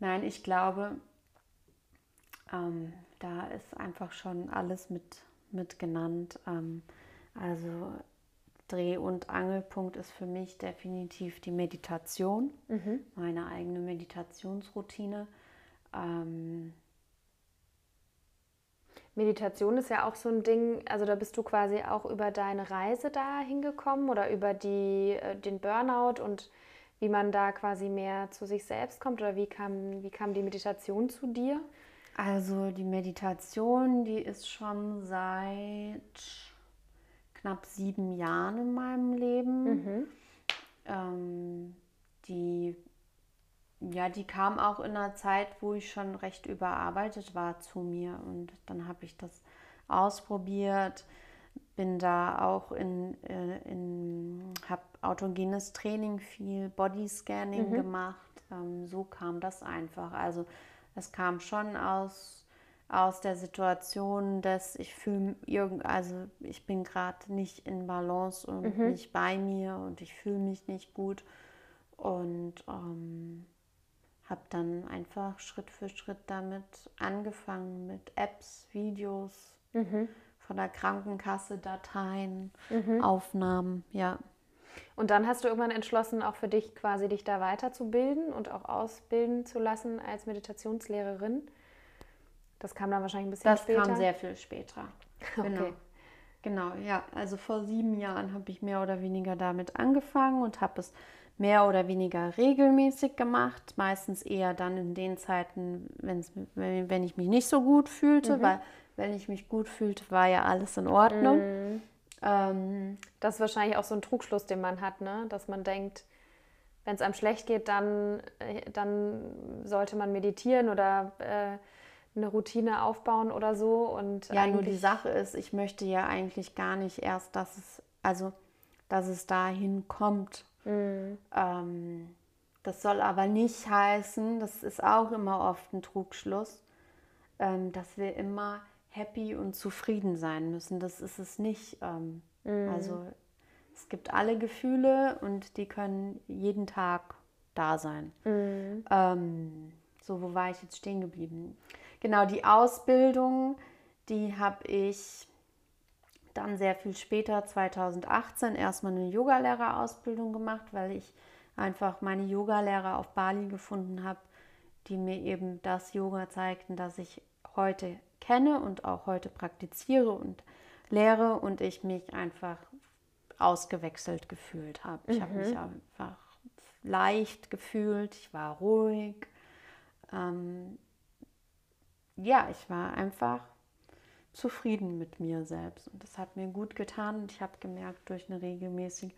Nein, ich glaube, ähm, da ist einfach schon alles mit, mit genannt. Ähm, also Dreh- und Angelpunkt ist für mich definitiv die Meditation, mhm. meine eigene Meditationsroutine. Ähm, Meditation ist ja auch so ein Ding, also da bist du quasi auch über deine Reise da hingekommen oder über die, äh, den Burnout und wie man da quasi mehr zu sich selbst kommt oder wie kam, wie kam die Meditation zu dir? Also die Meditation, die ist schon seit knapp sieben Jahren in meinem Leben. Mhm. Ähm, die ja, die kam auch in einer Zeit, wo ich schon recht überarbeitet war zu mir. Und dann habe ich das ausprobiert, bin da auch in, äh, in habe autogenes Training viel, Bodyscanning mhm. gemacht. Ähm, so kam das einfach. Also es kam schon aus, aus der Situation, dass ich fühle irgend, also ich bin gerade nicht in Balance und mhm. nicht bei mir und ich fühle mich nicht gut. Und ähm, habe dann einfach Schritt für Schritt damit angefangen mit Apps, Videos mhm. Von der Krankenkasse, Dateien, mhm. Aufnahmen, ja. Und dann hast du irgendwann entschlossen, auch für dich quasi dich da weiterzubilden und auch ausbilden zu lassen als Meditationslehrerin. Das kam dann wahrscheinlich ein bisschen das später. Das kam sehr viel später. Genau. Okay. Genau, ja. Also vor sieben Jahren habe ich mehr oder weniger damit angefangen und habe es mehr oder weniger regelmäßig gemacht, meistens eher dann in den Zeiten, wenn's, wenn ich mich nicht so gut fühlte, mhm. weil wenn ich mich gut fühlte, war ja alles in Ordnung. Mhm. Ähm, das ist wahrscheinlich auch so ein Trugschluss, den man hat, ne? dass man denkt, wenn es einem schlecht geht, dann, äh, dann sollte man meditieren oder äh, eine Routine aufbauen oder so. Und ja, nur die Sache ist, ich möchte ja eigentlich gar nicht erst, dass es, also dass es dahin kommt, Mhm. Ähm, das soll aber nicht heißen, das ist auch immer oft ein Trugschluss, ähm, dass wir immer happy und zufrieden sein müssen. Das ist es nicht. Ähm, mhm. Also es gibt alle Gefühle und die können jeden Tag da sein. Mhm. Ähm, so, wo war ich jetzt stehen geblieben? Genau, die Ausbildung, die habe ich dann sehr viel später, 2018, erstmal eine Yogalehrerausbildung gemacht, weil ich einfach meine Yogalehrer auf Bali gefunden habe, die mir eben das Yoga zeigten, das ich heute kenne und auch heute praktiziere und lehre und ich mich einfach ausgewechselt gefühlt habe. Ich mhm. habe mich einfach leicht gefühlt, ich war ruhig. Ähm, ja, ich war einfach zufrieden mit mir selbst. Und das hat mir gut getan und ich habe gemerkt durch eine regelmäßige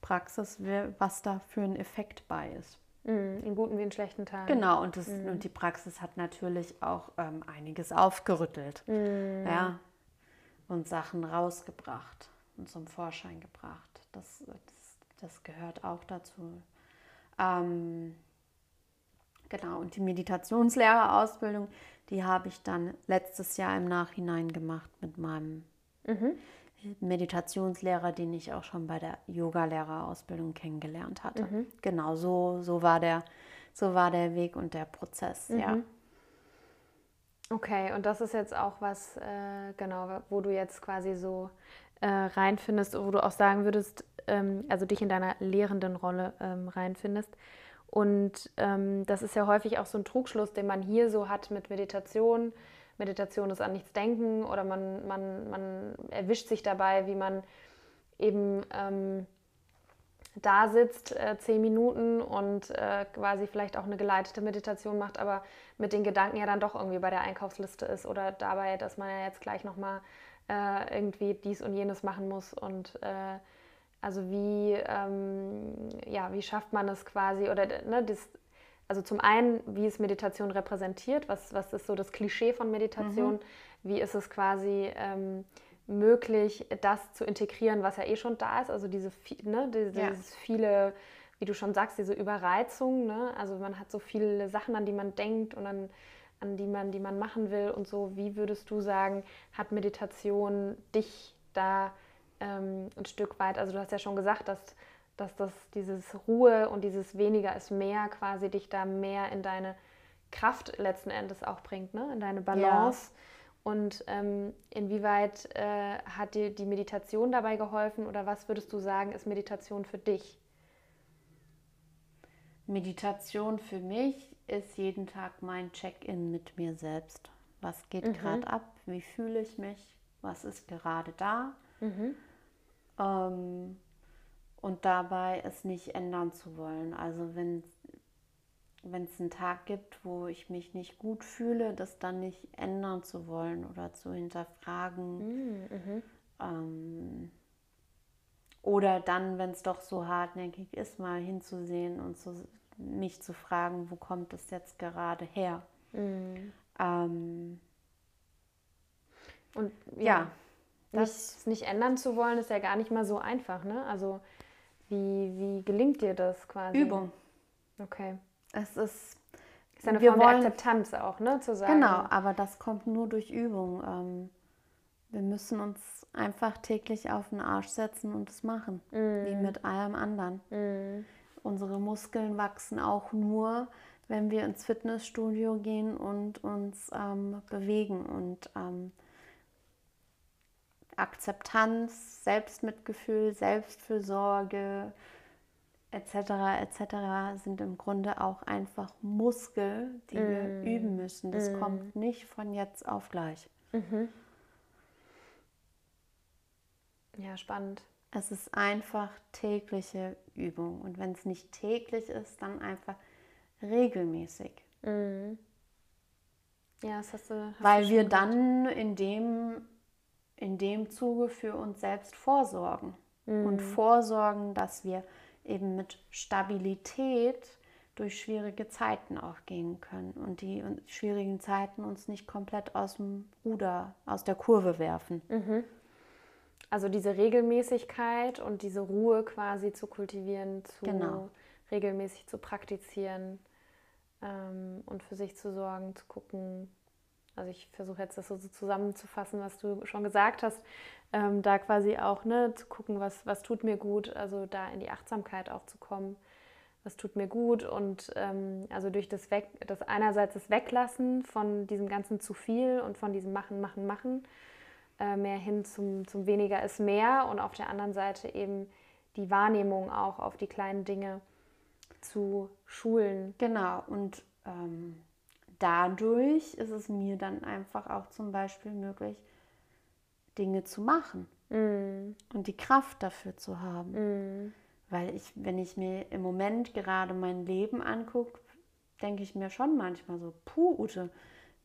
Praxis, was da für ein Effekt bei ist. Mm, in guten wie in schlechten Tagen. Genau, und, das, mm. und die Praxis hat natürlich auch ähm, einiges aufgerüttelt. Mm. Ja, und Sachen rausgebracht und zum Vorschein gebracht. Das, das, das gehört auch dazu. Ähm, genau, und die Meditationslehrerausbildung, die habe ich dann letztes Jahr im Nachhinein gemacht mit meinem mhm. Meditationslehrer, den ich auch schon bei der Yogalehrerausbildung kennengelernt hatte. Mhm. Genau, so, so, war der, so war der Weg und der Prozess, mhm. ja. Okay, und das ist jetzt auch was, äh, genau, wo du jetzt quasi so äh, reinfindest, wo du auch sagen würdest, ähm, also dich in deiner lehrenden Rolle ähm, reinfindest. Und ähm, das ist ja häufig auch so ein Trugschluss, den man hier so hat mit Meditation. Meditation ist an nichts denken oder man, man, man erwischt sich dabei, wie man eben ähm, da sitzt, äh, zehn Minuten und äh, quasi vielleicht auch eine geleitete Meditation macht, aber mit den Gedanken ja dann doch irgendwie bei der Einkaufsliste ist oder dabei, dass man ja jetzt gleich nochmal äh, irgendwie dies und jenes machen muss und äh, also wie, ähm, ja, wie schafft man es quasi oder ne, das, also zum einen, wie ist Meditation repräsentiert, was, was ist so das Klischee von Meditation, mhm. wie ist es quasi ähm, möglich, das zu integrieren, was ja eh schon da ist. Also diese, ne, dieses ja. viele, wie du schon sagst, diese Überreizung. Ne? Also man hat so viele Sachen, an die man denkt und an, an die man, die man machen will und so. Wie würdest du sagen, hat Meditation dich da ähm, ein Stück weit, also du hast ja schon gesagt, dass, dass das dieses Ruhe und dieses weniger ist mehr quasi dich da mehr in deine Kraft letzten Endes auch bringt, ne? in deine Balance. Ja und ähm, inwieweit äh, hat dir die Meditation dabei geholfen oder was würdest du sagen, ist Meditation für dich? Meditation für mich ist jeden Tag mein Check-in mit mir selbst. Was geht mhm. gerade ab? Wie fühle ich mich? Was ist gerade da? Mhm. Ähm, und dabei es nicht ändern zu wollen. Also wenn wenn es einen Tag gibt, wo ich mich nicht gut fühle, das dann nicht ändern zu wollen oder zu hinterfragen. Mm, mhm. Ähm, oder dann, wenn es doch so hartnäckig ist, mal hinzusehen und zu, mich zu fragen, wo kommt es jetzt gerade her? Mm. Ähm, und ja, ja das nicht, nicht ändern zu wollen, ist ja gar nicht mal so einfach. Ne? Also wie, wie gelingt dir das quasi? Übung. Okay. Es ist, ist eine Form wollen, der Akzeptanz auch, ne? Zu sagen. Genau, aber das kommt nur durch Übung. Ähm, wir müssen uns einfach täglich auf den Arsch setzen und es machen, mm. wie mit allem anderen. Mm. Unsere Muskeln wachsen auch nur, wenn wir ins Fitnessstudio gehen und uns ähm, bewegen und ähm, Akzeptanz, Selbstmitgefühl, Selbstfürsorge, etc. etc. sind im Grunde auch einfach Muskel, die mm. wir üben müssen. Das mm. kommt nicht von jetzt auf gleich. Mhm. Ja, spannend. Es ist einfach tägliche Übung. Und wenn es nicht täglich ist, dann einfach regelmäßig. Mm. Ja, das hast du. Hast Weil wir dann in dem, in dem Zuge für uns selbst vorsorgen. Und vorsorgen, dass wir eben mit Stabilität durch schwierige Zeiten auch gehen können und die schwierigen Zeiten uns nicht komplett aus dem Ruder, aus der Kurve werfen. Mhm. Also diese Regelmäßigkeit und diese Ruhe quasi zu kultivieren, zu genau. regelmäßig zu praktizieren ähm, und für sich zu sorgen, zu gucken. Also ich versuche jetzt das so zusammenzufassen, was du schon gesagt hast, ähm, da quasi auch ne, zu gucken, was, was tut mir gut, also da in die Achtsamkeit auch zu kommen, was tut mir gut? Und ähm, also durch das, Weg, das einerseits das Weglassen von diesem ganzen zu viel und von diesem Machen, Machen, Machen, äh, mehr hin zum, zum weniger ist mehr. Und auf der anderen Seite eben die Wahrnehmung auch auf die kleinen Dinge zu schulen. Genau, und ähm, dadurch ist es mir dann einfach auch zum Beispiel möglich, Dinge zu machen mm. und die Kraft dafür zu haben. Mm. Weil ich, wenn ich mir im Moment gerade mein Leben angucke, denke ich mir schon manchmal so, puh, Ute,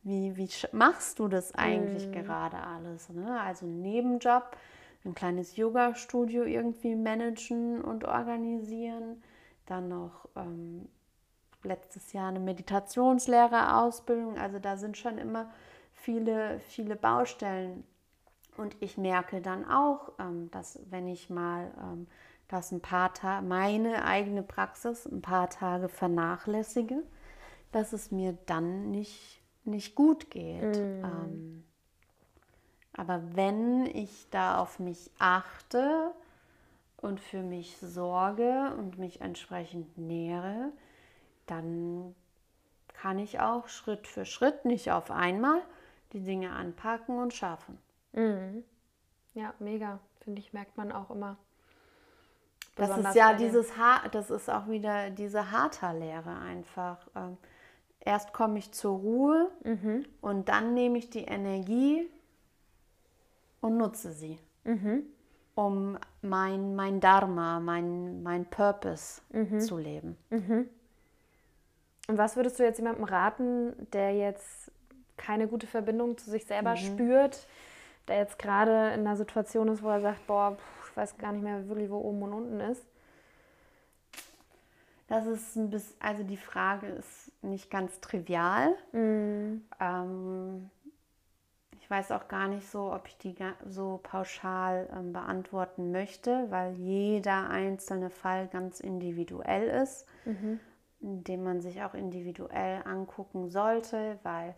wie, wie machst du das eigentlich mm. gerade alles? Ne? Also Nebenjob, ein kleines Yoga-Studio irgendwie managen und organisieren, dann noch ähm, letztes Jahr eine Meditationslehrerausbildung. Also da sind schon immer viele, viele Baustellen und ich merke dann auch, ähm, dass wenn ich mal ähm, das ein paar Tage, meine eigene Praxis ein paar Tage vernachlässige, dass es mir dann nicht, nicht gut geht. Mm. Ähm, aber wenn ich da auf mich achte und für mich sorge und mich entsprechend nähere, dann kann ich auch Schritt für Schritt, nicht auf einmal, die Dinge anpacken und schaffen. Mhm. Ja, mega. Finde ich, merkt man auch immer. Das ist ja dieses ha das ist auch wieder diese Hatha-Lehre einfach. Ähm, erst komme ich zur Ruhe mhm. und dann nehme ich die Energie und nutze sie, mhm. um mein, mein Dharma, mein, mein Purpose mhm. zu leben. Und was würdest du jetzt jemandem raten, der jetzt keine gute Verbindung zu sich selber mhm. spürt, der jetzt gerade in einer Situation ist, wo er sagt, boah, ich weiß gar nicht mehr wirklich, wo oben und unten ist? Das ist ein bisschen, also die Frage ist nicht ganz trivial. Mhm. Ähm, ich weiß auch gar nicht so, ob ich die so pauschal ähm, beantworten möchte, weil jeder einzelne Fall ganz individuell ist, mhm. Den man sich auch individuell angucken sollte, weil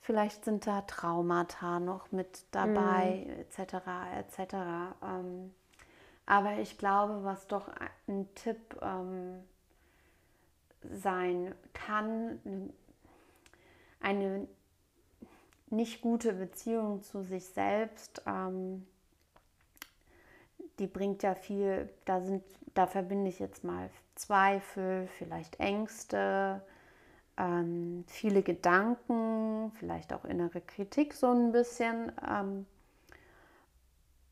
vielleicht sind da Traumata noch mit dabei, mhm. etc. etc. Ähm, aber ich glaube, was doch ein Tipp ähm, sein kann, eine nicht gute Beziehung zu sich selbst, ähm, die bringt ja viel, da sind, da verbinde ich jetzt mal Zweifel, vielleicht Ängste, ähm, viele Gedanken, vielleicht auch innere Kritik so ein bisschen. Ähm,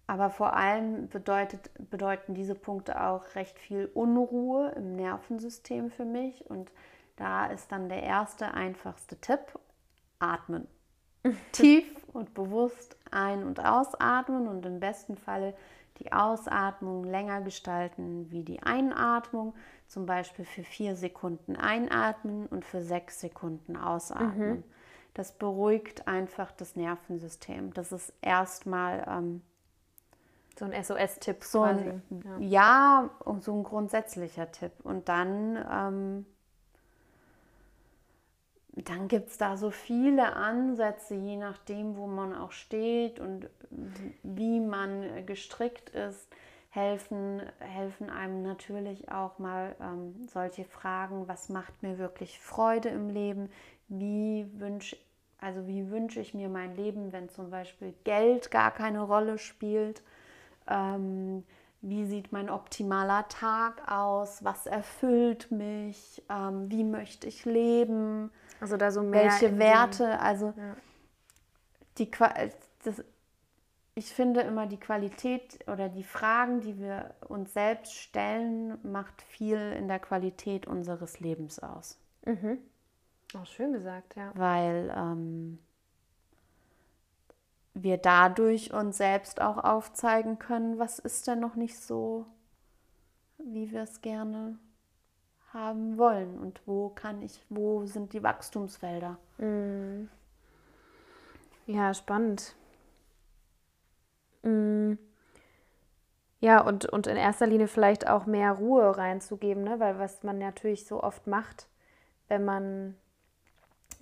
aber vor allem bedeutet, bedeuten diese Punkte auch recht viel Unruhe im Nervensystem für mich. Und da ist dann der erste, einfachste Tipp, atmen. Tief und bewusst ein- und ausatmen und im besten Falle die Ausatmung länger gestalten wie die Einatmung. Zum Beispiel für vier Sekunden einatmen und für sechs Sekunden ausatmen. Mhm. Das beruhigt einfach das Nervensystem. Das ist erstmal ähm, so ein SOS-Tipp so. Ein, ja. ja, so ein grundsätzlicher Tipp. Und dann, ähm, dann gibt es da so viele Ansätze, je nachdem, wo man auch steht und wie man gestrickt ist, helfen, helfen einem natürlich auch mal ähm, solche Fragen, was macht mir wirklich Freude im Leben, wie wünsche also wie wünsche ich mir mein Leben, wenn zum Beispiel Geld gar keine Rolle spielt? Ähm, wie sieht mein optimaler Tag aus, was erfüllt mich, ähm, wie möchte ich leben, also da so mehr welche Werte, also ja. die das, ich finde immer die Qualität oder die Fragen, die wir uns selbst stellen, macht viel in der Qualität unseres Lebens aus. Mhm. Auch schön gesagt, ja. Weil ähm, wir dadurch uns selbst auch aufzeigen können, was ist denn noch nicht so, wie wir es gerne haben wollen und wo kann ich, wo sind die Wachstumsfelder. Mm. Ja, spannend. Mm. Ja, und, und in erster Linie vielleicht auch mehr Ruhe reinzugeben, ne? weil was man natürlich so oft macht, wenn man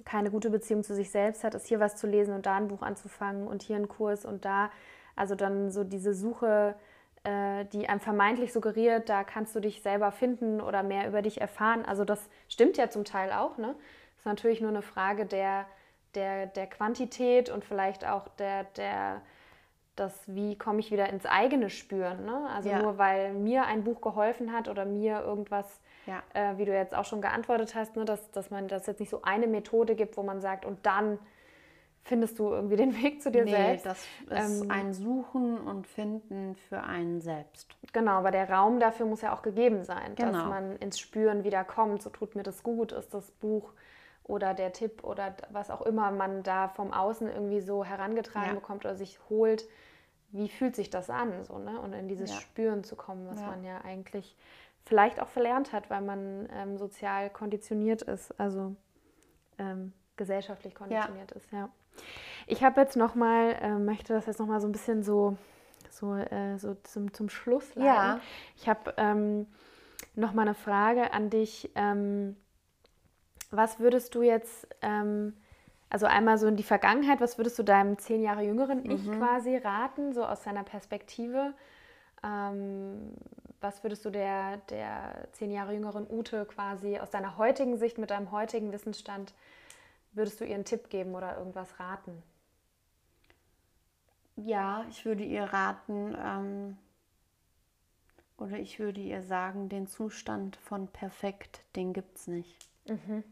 keine gute Beziehung zu sich selbst hat, ist hier was zu lesen und da ein Buch anzufangen und hier einen Kurs und da, also dann so diese Suche, die einem vermeintlich suggeriert, da kannst du dich selber finden oder mehr über dich erfahren. Also das stimmt ja zum Teil auch, ne? Das ist natürlich nur eine Frage der, der, der Quantität und vielleicht auch der, der, das, wie komme ich wieder ins eigene Spüren. Ne? Also ja. nur weil mir ein Buch geholfen hat oder mir irgendwas ja. Äh, wie du jetzt auch schon geantwortet hast, ne, dass, dass man das jetzt nicht so eine Methode gibt, wo man sagt, und dann findest du irgendwie den Weg zu dir nee, selbst. Das ist ähm, ein Suchen und Finden für einen selbst. Genau, aber der Raum dafür muss ja auch gegeben sein, genau. dass man ins Spüren wieder kommt. So tut mir das gut, ist das Buch oder der Tipp oder was auch immer man da vom Außen irgendwie so herangetragen ja. bekommt oder sich holt. Wie fühlt sich das an? So, ne? Und in dieses ja. Spüren zu kommen, was ja. man ja eigentlich vielleicht auch verlernt hat, weil man ähm, sozial konditioniert ist, also ähm, gesellschaftlich konditioniert ist, ja. Ich habe jetzt noch mal, äh, möchte das jetzt noch mal so ein bisschen so, so, äh, so zum, zum Schluss leiten. Ja. Ich habe ähm, noch mal eine Frage an dich. Ähm, was würdest du jetzt, ähm, also einmal so in die Vergangenheit, was würdest du deinem zehn Jahre jüngeren Ich mhm. quasi raten, so aus seiner Perspektive? Ähm, was würdest du der, der zehn Jahre jüngeren Ute quasi aus deiner heutigen Sicht mit deinem heutigen Wissensstand, würdest du ihr einen Tipp geben oder irgendwas raten? Ja, ich würde ihr raten, ähm, oder ich würde ihr sagen, den Zustand von perfekt, den gibt es nicht. Mhm.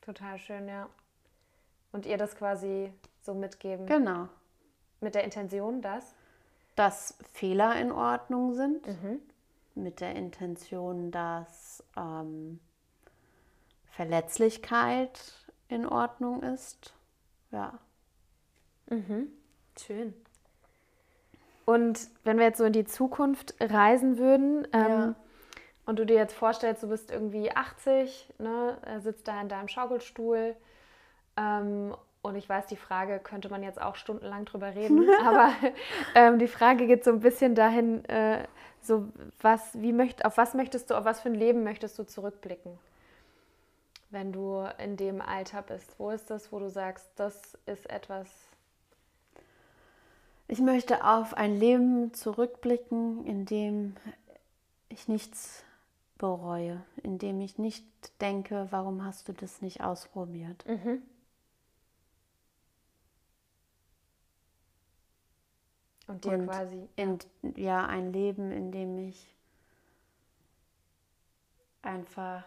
Total schön, ja. Und ihr das quasi so mitgeben. Genau. Mit der Intention, dass? Dass Fehler in Ordnung sind. Mhm. Mit der Intention, dass ähm, Verletzlichkeit in Ordnung ist. Ja. Mhm. Schön. Und wenn wir jetzt so in die Zukunft reisen würden ähm, ja. und du dir jetzt vorstellst, du bist irgendwie 80, ne, sitzt da in deinem Schaukelstuhl ähm, und ich weiß, die Frage könnte man jetzt auch stundenlang drüber reden, aber ähm, die Frage geht so ein bisschen dahin, äh, so was, wie möcht, auf was möchtest du, auf was für ein Leben möchtest du zurückblicken, wenn du in dem Alter bist? Wo ist das, wo du sagst, das ist etwas, ich möchte auf ein Leben zurückblicken, in dem ich nichts bereue, in dem ich nicht denke, warum hast du das nicht ausprobiert. Mhm. Und dir Und quasi. In, ja, ein Leben, in dem ich einfach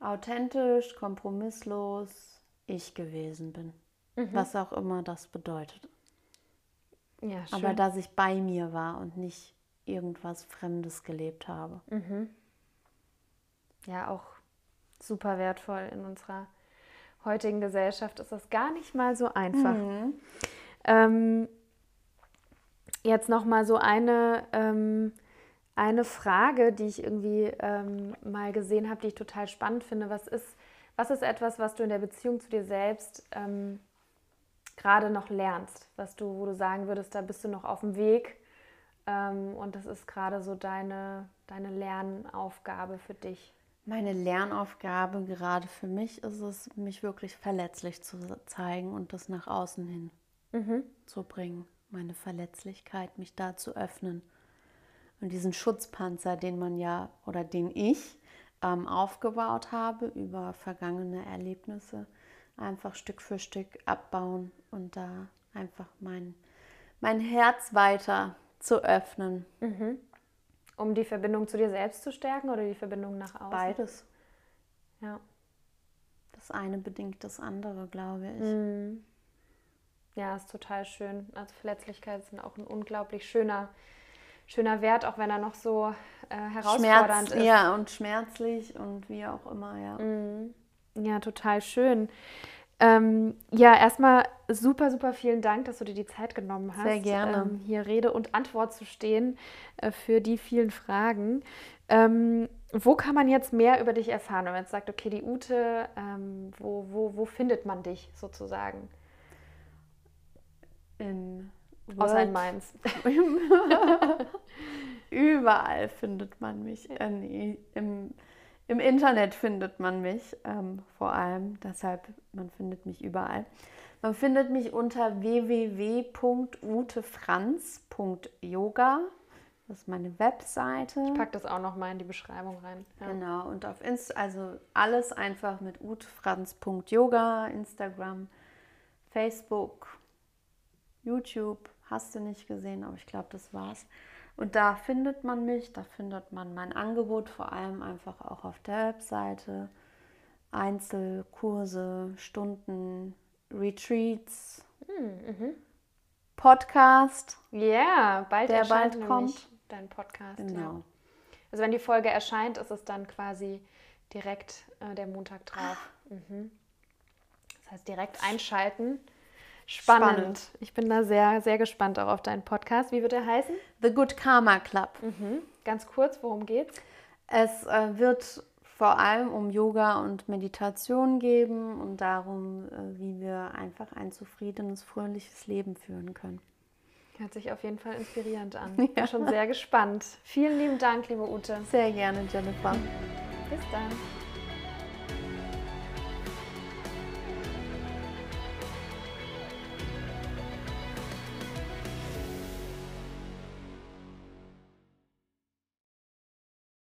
authentisch, kompromisslos ich gewesen bin. Mhm. Was auch immer das bedeutet. Ja, schön. Aber dass ich bei mir war und nicht irgendwas Fremdes gelebt habe. Mhm. Ja, auch super wertvoll in unserer heutigen Gesellschaft ist das gar nicht mal so einfach. Mhm. Ähm, jetzt noch mal so eine, ähm, eine Frage, die ich irgendwie ähm, mal gesehen habe, die ich total spannend finde. Was ist, was ist etwas, was du in der Beziehung zu dir selbst ähm, gerade noch lernst, was du, wo du sagen würdest, da bist du noch auf dem Weg ähm, und das ist gerade so deine, deine Lernaufgabe für dich? Meine Lernaufgabe gerade für mich ist es, mich wirklich verletzlich zu zeigen und das nach außen hin mhm. zu bringen. Meine Verletzlichkeit, mich da zu öffnen. Und diesen Schutzpanzer, den man ja oder den ich ähm, aufgebaut habe über vergangene Erlebnisse, einfach Stück für Stück abbauen und da einfach mein, mein Herz weiter zu öffnen. Mhm. Um die Verbindung zu dir selbst zu stärken oder die Verbindung nach außen? Beides. Ja. Das eine bedingt das andere, glaube ich. Mhm. Ja, ist total schön. Also Verletzlichkeit ist auch ein unglaublich schöner, schöner Wert, auch wenn er noch so äh, herausfordernd Schmerz, ist. Ja, und schmerzlich und wie auch immer, ja. Mhm. Ja, total schön. Ähm, ja, erstmal super, super vielen Dank, dass du dir die Zeit genommen hast, Sehr gerne. Ähm, hier Rede und Antwort zu stehen äh, für die vielen Fragen. Ähm, wo kann man jetzt mehr über dich erfahren, wenn man jetzt sagt, okay, die Ute, ähm, wo, wo, wo findet man dich sozusagen? In Außer in Mainz. Überall findet man mich. Äh, nee, im im Internet findet man mich ähm, vor allem, deshalb man findet mich überall. Man findet mich unter www.utefranz.yoga. Das ist meine Webseite. Ich packe das auch noch mal in die Beschreibung rein. Ja. Genau, und auf Insta, also alles einfach mit utefranz.yoga, Instagram, Facebook, YouTube. Hast du nicht gesehen, aber ich glaube, das war's. Und da findet man mich, da findet man mein Angebot vor allem einfach auch auf der Webseite. Einzelkurse, Stunden, Retreats, mhm. Podcast. Ja, yeah, bald der bald kommt. Dein Podcast. Genau. Ja. Also wenn die Folge erscheint, ist es dann quasi direkt äh, der Montag drauf. Ah. Mhm. Das heißt direkt einschalten. Spannend. Spannend. Ich bin da sehr, sehr gespannt auch auf deinen Podcast. Wie wird er heißen? The Good Karma Club. Mhm. Ganz kurz, worum geht's? Es äh, wird vor allem um Yoga und Meditation geben und darum, äh, wie wir einfach ein zufriedenes, fröhliches Leben führen können. Hört sich auf jeden Fall inspirierend an. Ich bin schon sehr gespannt. Vielen lieben Dank, liebe Ute. Sehr gerne, Jennifer. Bis dann.